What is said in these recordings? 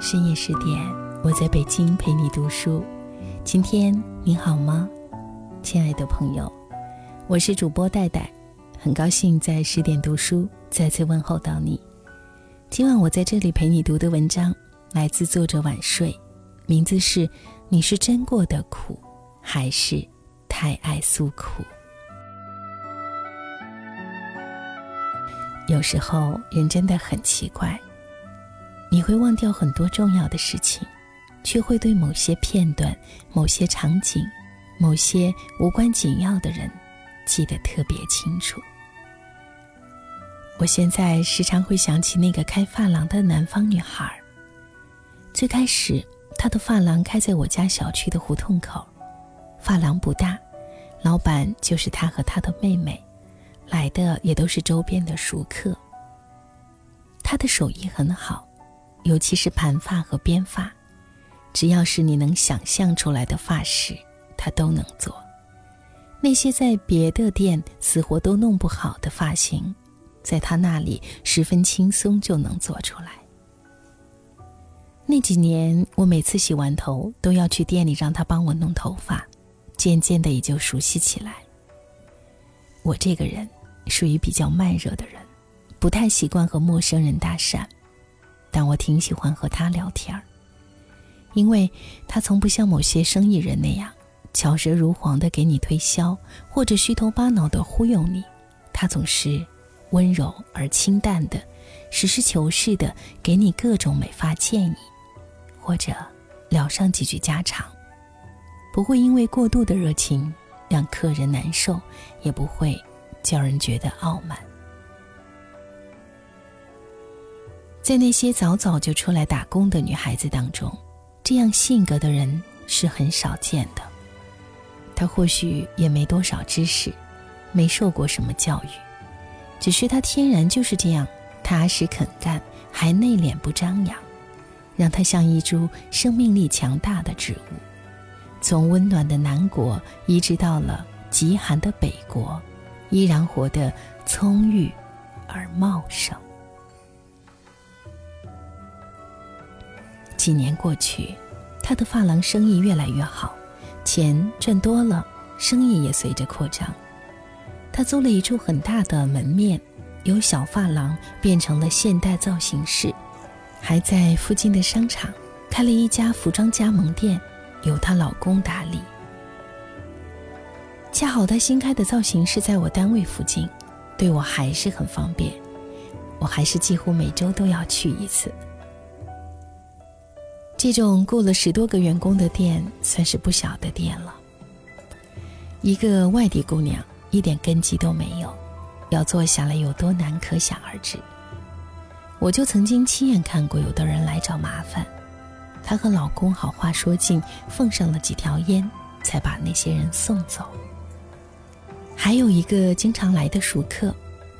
深夜十点，我在北京陪你读书。今天你好吗，亲爱的朋友？我是主播戴戴，很高兴在十点读书再次问候到你。今晚我在这里陪你读的文章来自作者晚睡，名字是《你是真过的苦，还是太爱诉苦》。有时候人真的很奇怪。你会忘掉很多重要的事情，却会对某些片段、某些场景、某些无关紧要的人记得特别清楚。我现在时常会想起那个开发廊的南方女孩。最开始，她的发廊开在我家小区的胡同口，发廊不大，老板就是她和她的妹妹，来的也都是周边的熟客。她的手艺很好。尤其是盘发和编发，只要是你能想象出来的发饰，他都能做。那些在别的店死活都弄不好的发型，在他那里十分轻松就能做出来。那几年，我每次洗完头都要去店里让他帮我弄头发，渐渐的也就熟悉起来。我这个人属于比较慢热的人，不太习惯和陌生人搭讪。但我挺喜欢和他聊天儿，因为他从不像某些生意人那样巧舌如簧的给你推销，或者虚头巴脑的忽悠你。他总是温柔而清淡的，实事求是的给你各种美发建议，或者聊上几句家常，不会因为过度的热情让客人难受，也不会叫人觉得傲慢。在那些早早就出来打工的女孩子当中，这样性格的人是很少见的。她或许也没多少知识，没受过什么教育，只是她天然就是这样踏实肯干，还内敛不张扬，让她像一株生命力强大的植物，从温暖的南国移植到了极寒的北国，依然活得葱郁而茂盛。几年过去，他的发廊生意越来越好，钱赚多了，生意也随着扩张。他租了一处很大的门面，由小发廊变成了现代造型室，还在附近的商场开了一家服装加盟店，由她老公打理。恰好他新开的造型室在我单位附近，对我还是很方便，我还是几乎每周都要去一次。这种雇了十多个员工的店，算是不小的店了。一个外地姑娘，一点根基都没有，要做下来有多难，可想而知。我就曾经亲眼看过，有的人来找麻烦，她和老公好话说尽，奉上了几条烟，才把那些人送走。还有一个经常来的熟客，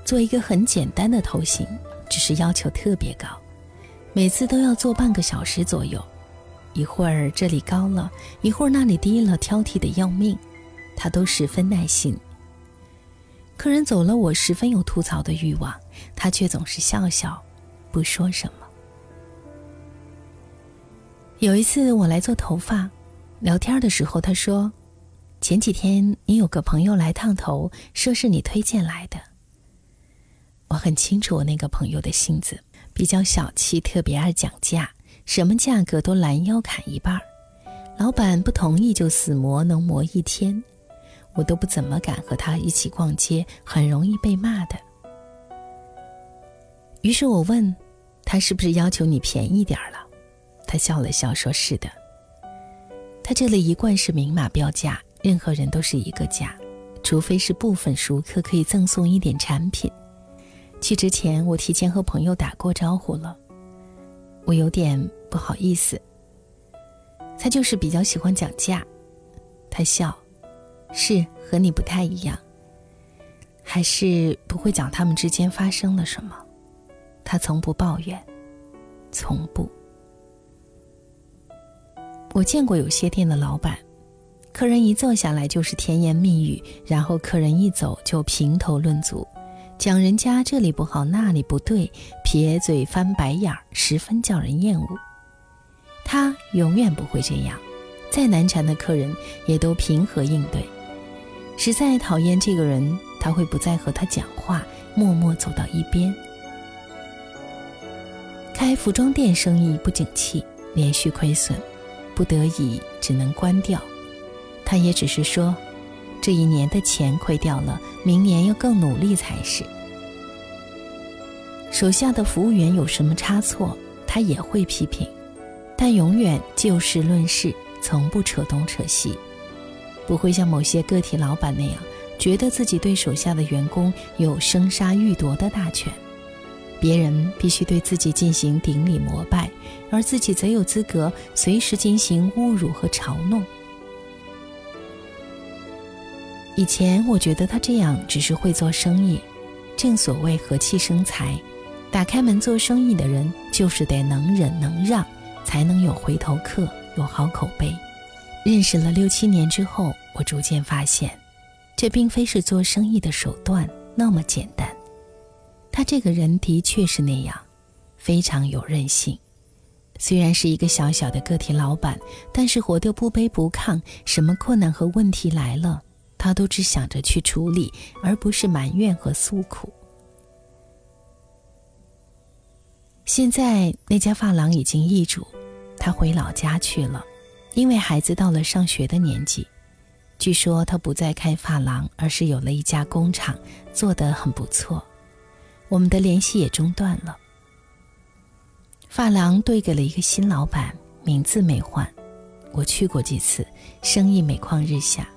做一个很简单的头型，只是要求特别高。每次都要做半个小时左右，一会儿这里高了，一会儿那里低了，挑剔的要命，他都十分耐心。客人走了，我十分有吐槽的欲望，他却总是笑笑，不说什么。有一次我来做头发，聊天的时候他说：“前几天你有个朋友来烫头，说是你推荐来的。”我很清楚我那个朋友的性子。比较小气，特别爱讲价，什么价格都拦腰砍一半儿。老板不同意就死磨，能磨一天。我都不怎么敢和他一起逛街，很容易被骂的。于是我问他是不是要求你便宜点儿了？他笑了笑，说是的。他这里一贯是明码标价，任何人都是一个价，除非是部分熟客可以赠送一点产品。去之前，我提前和朋友打过招呼了，我有点不好意思。他就是比较喜欢讲价，他笑，是和你不太一样，还是不会讲他们之间发生了什么。他从不抱怨，从不。我见过有些店的老板，客人一坐下来就是甜言蜜语，然后客人一走就评头论足。讲人家这里不好那里不对，撇嘴翻白眼儿，十分叫人厌恶。他永远不会这样，再难缠的客人也都平和应对。实在讨厌这个人，他会不再和他讲话，默默走到一边。开服装店生意不景气，连续亏损，不得已只能关掉。他也只是说，这一年的钱亏掉了，明年要更努力才是。手下的服务员有什么差错，他也会批评，但永远就事论事，从不扯东扯西，不会像某些个体老板那样，觉得自己对手下的员工有生杀予夺的大权。别人必须对自己进行顶礼膜拜，而自己则有资格随时进行侮辱和嘲弄。以前我觉得他这样只是会做生意，正所谓和气生财，打开门做生意的人就是得能忍能让，才能有回头客，有好口碑。认识了六七年之后，我逐渐发现，这并非是做生意的手段那么简单。他这个人的确是那样，非常有韧性。虽然是一个小小的个体老板，但是活得不卑不亢。什么困难和问题来了，他都只想着去处理，而不是埋怨和诉苦。现在那家发廊已经易主，他回老家去了，因为孩子到了上学的年纪。据说他不再开发廊，而是有了一家工厂，做得很不错。我们的联系也中断了。发廊兑给了一个新老板，名字没换。我去过几次，生意每况日下。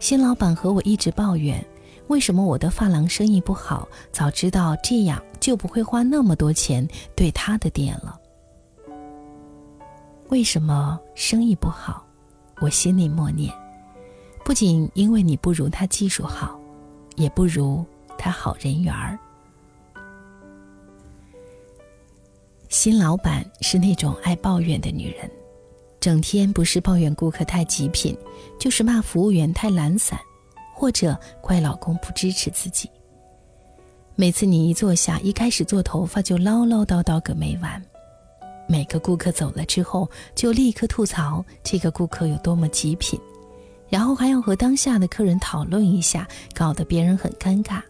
新老板和我一直抱怨，为什么我的发廊生意不好？早知道这样，就不会花那么多钱对他的店了。为什么生意不好？我心里默念：不仅因为你不如他技术好，也不如他好人缘儿。新老板是那种爱抱怨的女人，整天不是抱怨顾客太极品，就是骂服务员太懒散，或者怪老公不支持自己。每次你一坐下，一开始做头发就唠唠叨叨个没完，每个顾客走了之后就立刻吐槽这个顾客有多么极品，然后还要和当下的客人讨论一下，搞得别人很尴尬，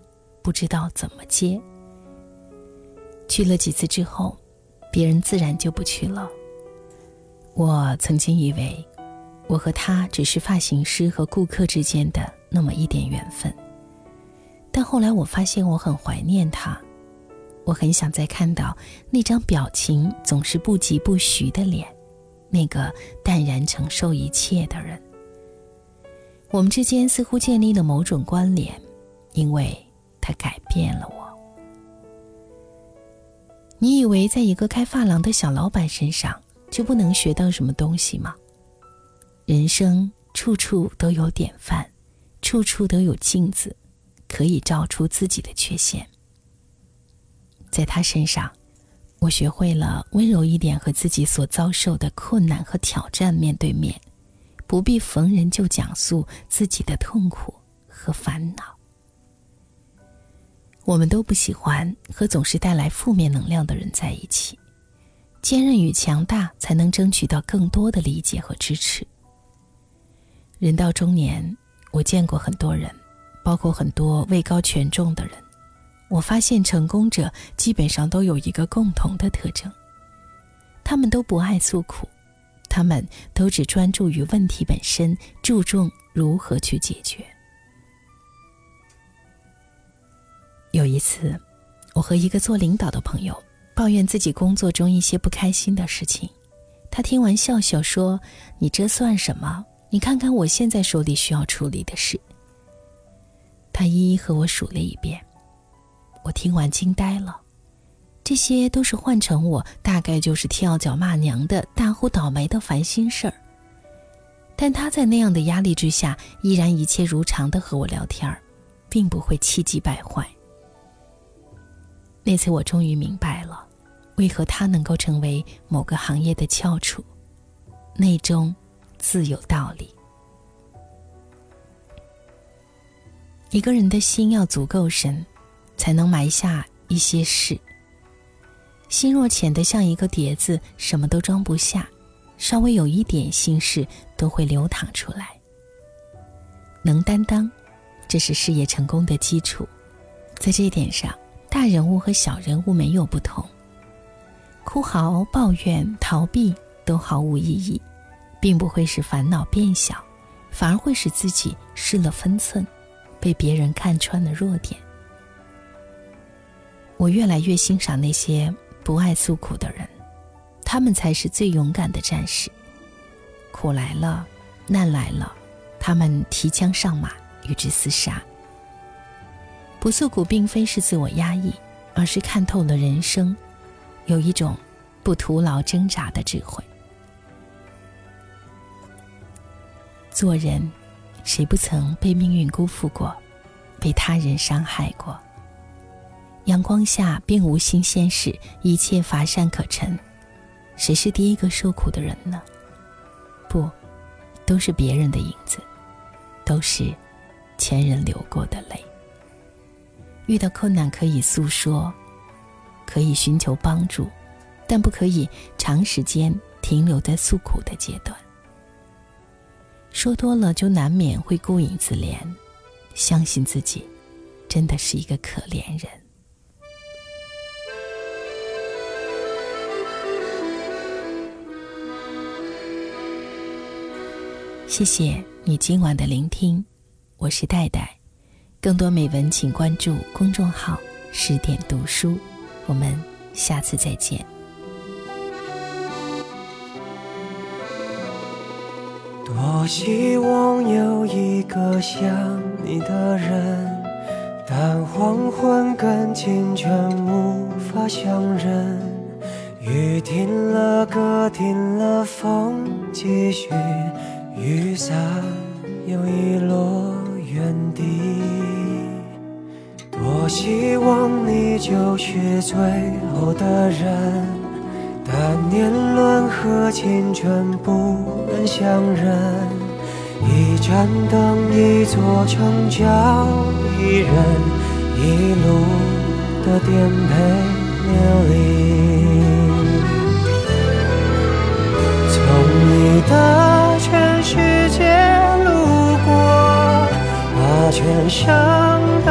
不知道怎么接。去了几次之后。别人自然就不去了。我曾经以为，我和他只是发型师和顾客之间的那么一点缘分。但后来我发现，我很怀念他，我很想再看到那张表情总是不疾不徐的脸，那个淡然承受一切的人。我们之间似乎建立了某种关联，因为他改变了我。你以为在一个开发廊的小老板身上就不能学到什么东西吗？人生处处都有典范，处处都有镜子，可以照出自己的缺陷。在他身上，我学会了温柔一点，和自己所遭受的困难和挑战面对面，不必逢人就讲述自己的痛苦和烦恼。我们都不喜欢和总是带来负面能量的人在一起。坚韧与强大才能争取到更多的理解和支持。人到中年，我见过很多人，包括很多位高权重的人。我发现成功者基本上都有一个共同的特征：他们都不爱诉苦，他们都只专注于问题本身，注重如何去解决。有一次，我和一个做领导的朋友抱怨自己工作中一些不开心的事情，他听完笑笑说：“你这算什么？你看看我现在手里需要处理的事。”他一一和我数了一遍，我听完惊呆了。这些都是换成我，大概就是跳脚骂娘的大呼倒霉的烦心事儿。但他在那样的压力之下，依然一切如常的和我聊天儿，并不会气急败坏。那次我终于明白了，为何他能够成为某个行业的翘楚，内中自有道理。一个人的心要足够深，才能埋下一些事。心若浅的像一个碟子，什么都装不下，稍微有一点心事都会流淌出来。能担当，这是事业成功的基础。在这一点上，大人物和小人物没有不同。哭嚎、抱怨、逃避都毫无意义，并不会使烦恼变小，反而会使自己失了分寸，被别人看穿了弱点。我越来越欣赏那些不爱诉苦的人，他们才是最勇敢的战士。苦来了，难来了，他们提枪上马，与之厮杀。不诉苦，并非是自我压抑，而是看透了人生，有一种不徒劳挣扎的智慧。做人，谁不曾被命运辜负过，被他人伤害过？阳光下并无新鲜事，一切乏善可陈。谁是第一个受苦的人呢？不，都是别人的影子，都是前人流过的泪。遇到困难可以诉说，可以寻求帮助，但不可以长时间停留在诉苦的阶段。说多了就难免会顾影自怜，相信自己，真的是一个可怜人。谢谢你今晚的聆听，我是戴戴。更多美文，请关注公众号“十点读书”。我们下次再见。多希望有一个像你的人，但黄昏跟清晨无法相认。雨停了，歌停了，风继续。雨伞又遗落原地，多希望你就是最后的人，但年轮和青春不忍相认。一盏灯，一座城，叫一人，一路的颠沛流离，从你的全。世界路过，把全盛的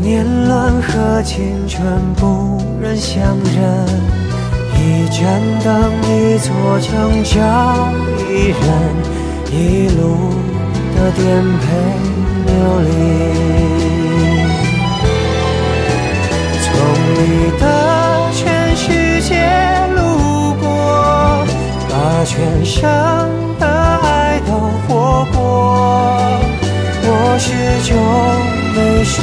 年轮和青春不忍相认。一盏灯，一座城，找一人，一路的颠沛流离。从你的全世界路过，把全生。始终没说，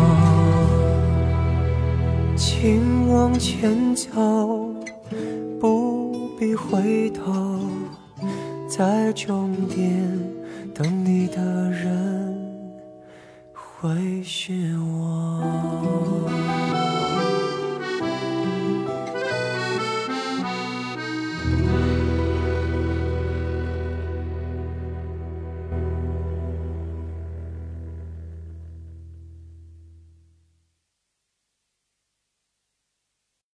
必回头，在终点等你的人会是我。